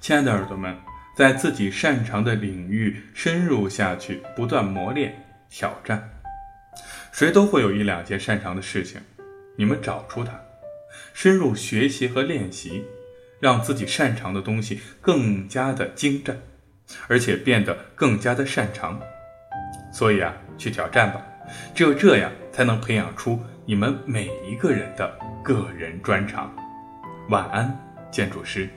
亲爱的耳朵们在自己擅长的领域深入下去不断磨练挑战。谁都会有一两件擅长的事情你们找出它深入学习和练习让自己擅长的东西更加的精湛而且变得更加的擅长。所以啊去挑战吧只有这样才能培养出你们每一个人的个人专长。晚安建筑师。